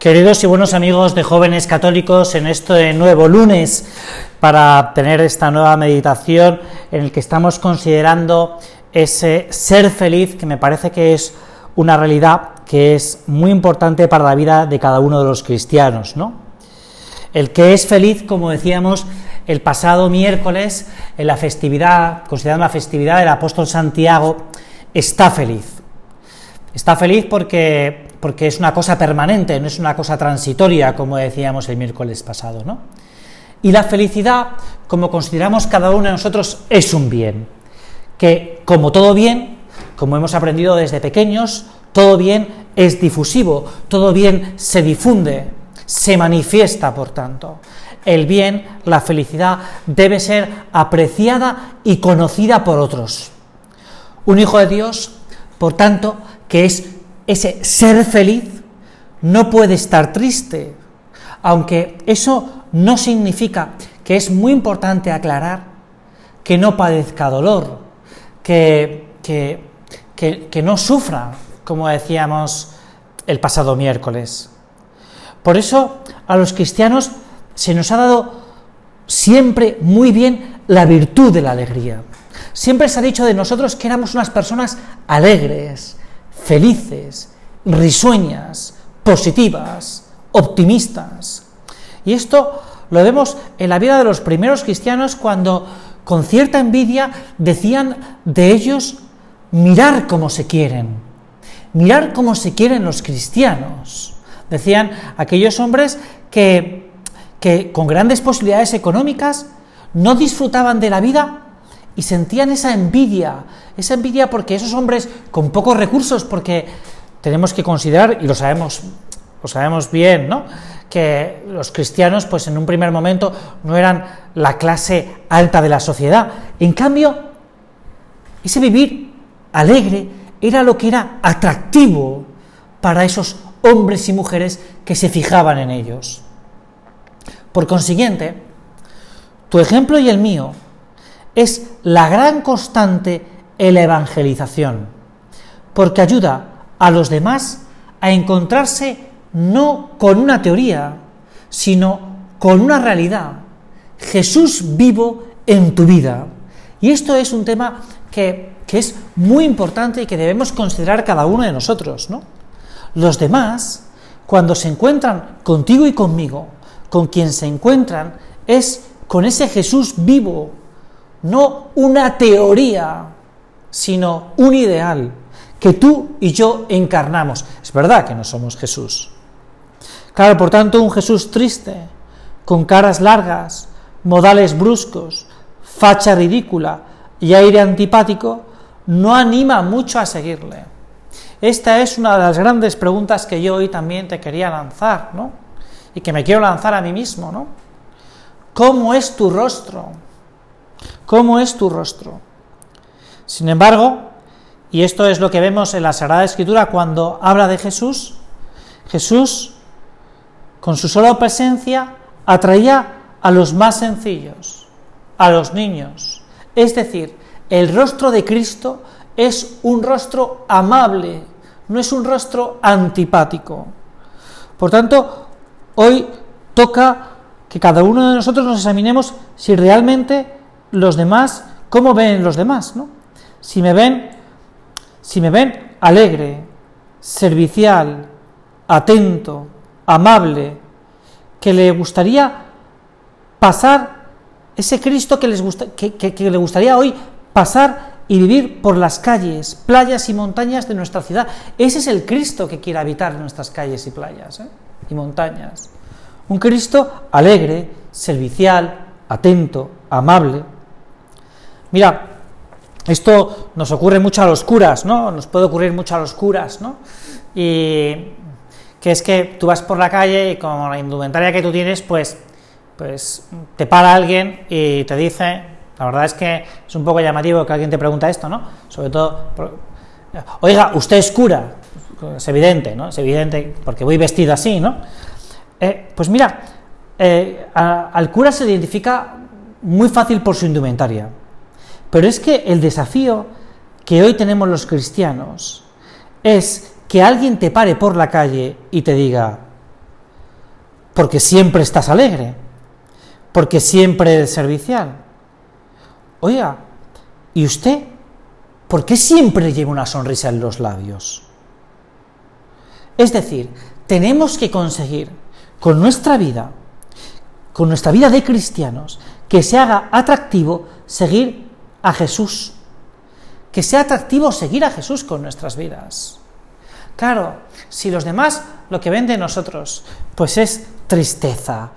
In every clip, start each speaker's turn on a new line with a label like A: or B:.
A: Queridos y buenos amigos de jóvenes católicos, en este nuevo lunes, para tener esta nueva meditación en el que estamos considerando ese ser feliz que me parece que es una realidad que es muy importante para la vida de cada uno de los cristianos, ¿no? El que es feliz, como decíamos el pasado miércoles, en la festividad, considerando la festividad del apóstol Santiago, está feliz. Está feliz porque porque es una cosa permanente, no es una cosa transitoria, como decíamos el miércoles pasado, ¿no? Y la felicidad, como consideramos cada uno de nosotros, es un bien, que como todo bien, como hemos aprendido desde pequeños, todo bien es difusivo, todo bien se difunde, se manifiesta, por tanto. El bien, la felicidad, debe ser apreciada y conocida por otros. Un hijo de Dios, por tanto, que es ese ser feliz, no puede estar triste, aunque eso no significa que es muy importante aclarar que no padezca dolor, que, que, que, no sufra, como decíamos el pasado miércoles. Por eso a los cristianos se nos ha dado siempre muy bien la virtud de la alegría. Siempre se ha dicho de nosotros que éramos unas personas alegres, felices, risueñas, positivas, optimistas. Y esto lo vemos en la vida de los primeros cristianos cuando con cierta envidia decían de ellos, mirar cómo se quieren, mirar cómo se quieren los cristianos. Decían aquellos hombres que, que con grandes posibilidades económicas no disfrutaban de la vida y sentían esa envidia, esa envidia porque esos hombres con pocos recursos, porque tenemos que considerar, y lo sabemos, lo sabemos bien, ¿no? que los cristianos, pues en un primer momento, no eran la clase alta de la sociedad. En cambio, ese vivir alegre era lo que era atractivo para esos hombres y mujeres que se fijaban en ellos. Por consiguiente, tu ejemplo y el mío es la gran constante en la evangelización, porque ayuda a los demás a encontrarse no con una teoría, sino con una realidad. Jesús vivo en tu vida. Y esto es un tema que, que es muy importante y que debemos considerar cada uno de nosotros. ¿no? Los demás, cuando se encuentran contigo y conmigo, con quien se encuentran es con ese Jesús vivo, no una teoría, sino un ideal que tú y yo encarnamos. Es verdad que no somos Jesús. Claro, por tanto, un Jesús triste, con caras largas, modales bruscos, facha ridícula y aire antipático, no anima mucho a seguirle. Esta es una de las grandes preguntas que yo hoy también te quería lanzar, ¿no? Y que me quiero lanzar a mí mismo, ¿no? ¿Cómo es tu rostro? ¿Cómo es tu rostro? Sin embargo, y esto es lo que vemos en la Sagrada Escritura cuando habla de Jesús. Jesús, con su sola presencia, atraía a los más sencillos, a los niños. Es decir, el rostro de Cristo es un rostro amable, no es un rostro antipático. Por tanto, hoy toca que cada uno de nosotros nos examinemos si realmente los demás, cómo ven los demás, ¿no? Si me ven si me ven alegre, servicial, atento, amable, que le gustaría pasar ese Cristo que, les gusta, que, le gustaría hoy pasar y vivir por las calles, playas y montañas de nuestra ciudad. Ese es el Cristo que quiere habitar nuestras calles y playas ¿eh? y montañas. Un Cristo alegre, servicial, atento, amable. Mira, esto nos ocurre mucho a los curas, ¿no? Nos puede ocurrir mucho a los curas, ¿no? Y que es que tú vas por la calle y con la indumentaria que tú tienes, pues, pues te para alguien y te dice, la verdad es que es un poco llamativo que alguien te pregunta esto, ¿no? Sobre todo, oiga, usted es cura, es evidente, ¿no? Es evidente porque voy vestido así, ¿no? Eh, pues mira, eh, al cura se identifica muy fácil por su indumentaria. Pero es que el desafío que hoy tenemos los cristianos es que alguien te pare por la calle y te diga, porque siempre estás alegre, porque siempre eres servicial. Oiga, ¿y usted por qué siempre lleva una sonrisa en los labios? Es decir, tenemos que conseguir con nuestra vida, con nuestra vida de cristianos, que se haga atractivo seguir a Jesús, que sea atractivo seguir a Jesús con nuestras vidas. Claro, si los demás lo que ven de nosotros, pues es tristeza,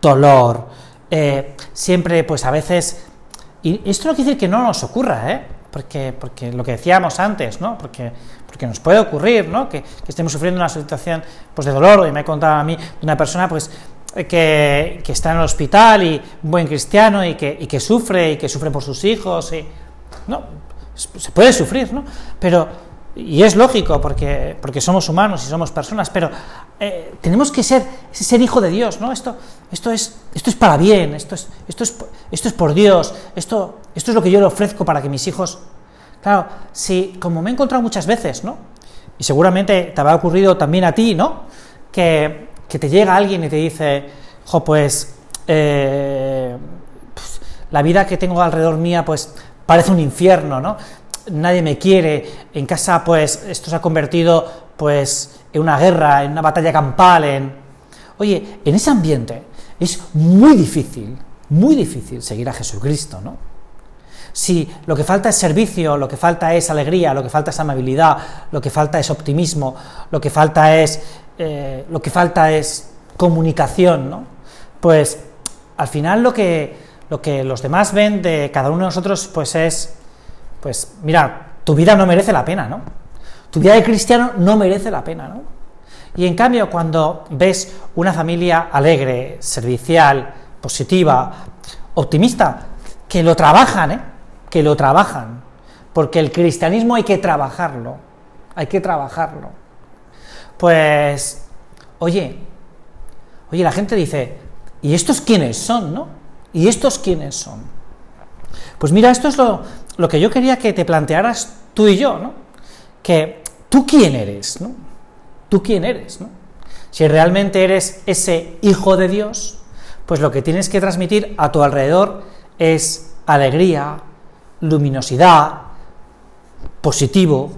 A: dolor, eh, siempre, pues a veces, y esto no quiere decir que no nos ocurra, ¿eh? Porque, porque lo que decíamos antes, ¿no? Porque, porque nos puede ocurrir, ¿no? Que, estemos sufriendo una situación pues, de dolor, y me he contado a mí de una persona, pues, que, está en el hospital y un buen cristiano y que, y que sufre y que sufre por sus hijos, y, no, se puede sufrir, ¿no? Pero y es lógico porque, porque somos humanos y somos personas, pero eh, tenemos que ser, ser hijo de Dios, ¿no? Esto, esto, es, esto es para bien, esto es, esto, es, esto es por Dios, esto, esto es lo que yo le ofrezco para que mis hijos... Claro, si, como me he encontrado muchas veces, ¿no? Y seguramente te habrá ocurrido también a ti, ¿no? Que, que te llega alguien y te dice, jo, pues, eh, pues, la vida que tengo alrededor mía, pues, parece un infierno, ¿no? nadie me quiere, en casa pues esto se ha convertido pues en una guerra, en una batalla campal, en... Oye, en ese ambiente es muy difícil, muy difícil seguir a Jesucristo, ¿no? Si lo que falta es servicio, lo que falta es alegría, lo que falta es amabilidad, lo que falta es optimismo, lo que falta es, eh, lo que falta es comunicación, ¿no? Pues al final lo que, lo que los demás ven de cada uno de nosotros pues es pues mira, tu vida no merece la pena, ¿no? Tu vida de cristiano no merece la pena, ¿no? Y en cambio, cuando ves una familia alegre, servicial, positiva, optimista, que lo trabajan, ¿eh? Que lo trabajan, porque el cristianismo hay que trabajarlo, hay que trabajarlo. Pues, oye, oye, la gente dice, ¿y estos quiénes son, no? ¿Y estos quiénes son? Pues mira, esto es lo, lo que yo quería que te plantearas tú y yo, ¿no? Que tú quién eres, ¿no? Tú quién eres, ¿no? Si realmente eres ese hijo de Dios, pues lo que tienes que transmitir a tu alrededor es alegría, luminosidad, positivo,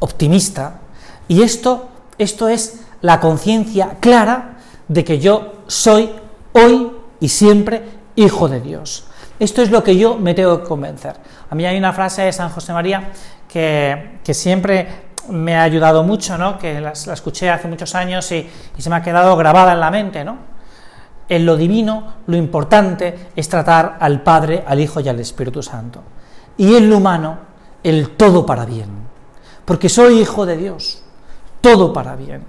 A: optimista, y esto, esto es la conciencia clara de que yo soy hoy y siempre hijo de Dios. Esto es lo que yo me tengo que convencer. A mí hay una frase de San José María que, siempre me ha ayudado mucho, ¿no? que la, escuché hace muchos años y, se me ha quedado grabada en la mente. ¿no? En lo divino, lo importante es tratar al Padre, al Hijo y al Espíritu Santo. Y en lo humano, el todo para bien. Porque soy hijo de Dios, todo para bien.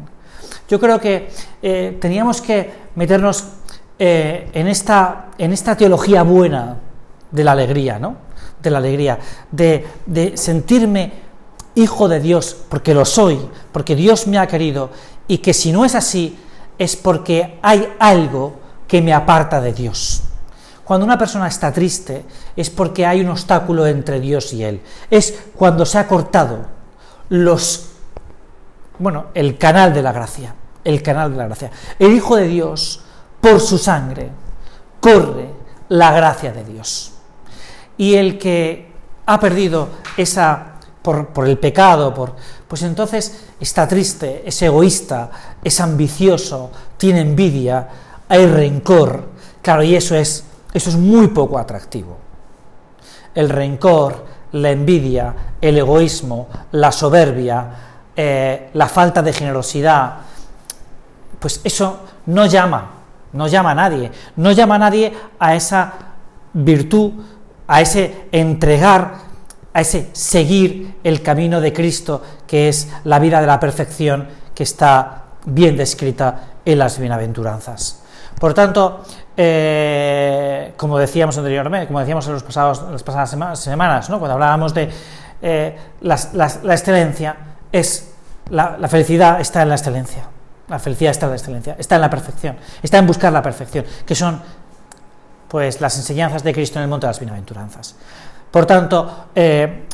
A: Yo creo que eh, teníamos que meternos eh, en, esta, en esta teología buena de la alegría, ¿no? De la alegría, de, de sentirme hijo de Dios, porque lo soy, porque Dios me ha querido, y que si no es así, es porque hay algo que me aparta de Dios. Cuando una persona está triste, es porque hay un obstáculo entre Dios y él. Es cuando se ha cortado los bueno, el canal de la gracia, el canal de la gracia. El Hijo de Dios por su sangre corre la gracia de Dios. Y el que ha perdido esa por, el pecado, por, pues entonces está triste, es egoísta, es ambicioso, tiene envidia, hay rencor. Claro, y eso es, eso es muy poco atractivo. El rencor, la envidia, el egoísmo, la soberbia, eh, la falta de generosidad, pues eso no llama no llama a nadie, no llama a nadie a esa virtud, a ese entregar, a ese seguir el camino de Cristo, que es la vida de la perfección que está bien descrita en las bienaventuranzas. Por tanto, eh, como decíamos anteriormente, como decíamos en, los pasados, las pasadas semanas, cuando hablábamos de eh, la, excelencia, es la felicidad está en la excelencia. La felicidad está en la excelencia, está en la perfección, está en buscar la perfección, que son pues las enseñanzas de Cristo en el monte de las bienaventuranzas. Por tanto, eh,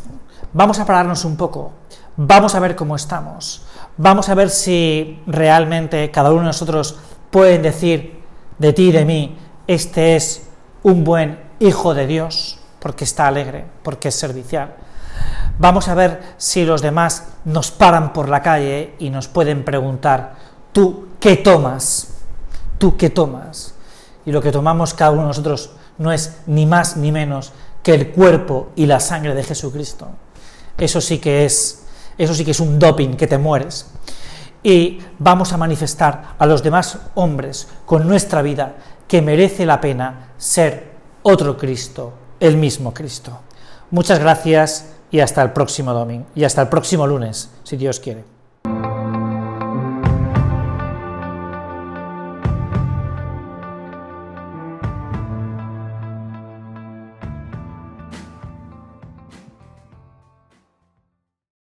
A: vamos a pararnos un poco, vamos a ver cómo estamos, vamos a ver si realmente cada uno de nosotros pueden decir de ti y de mí, este es un buen hijo de Dios, porque está alegre, porque es servicial. Vamos a ver si los demás nos paran por la calle y nos pueden preguntar, ¿tú qué tomas? ¿Tú qué tomas? Y lo que tomamos cada uno de nosotros no es ni más ni menos que el cuerpo y la sangre de Jesucristo. Eso sí que es, eso sí que es un doping que te mueres. Y vamos a manifestar a los demás hombres con nuestra vida que merece la pena ser otro Cristo, el mismo Cristo. Muchas gracias y hasta el próximo domingo y hasta el próximo lunes, si Dios quiere.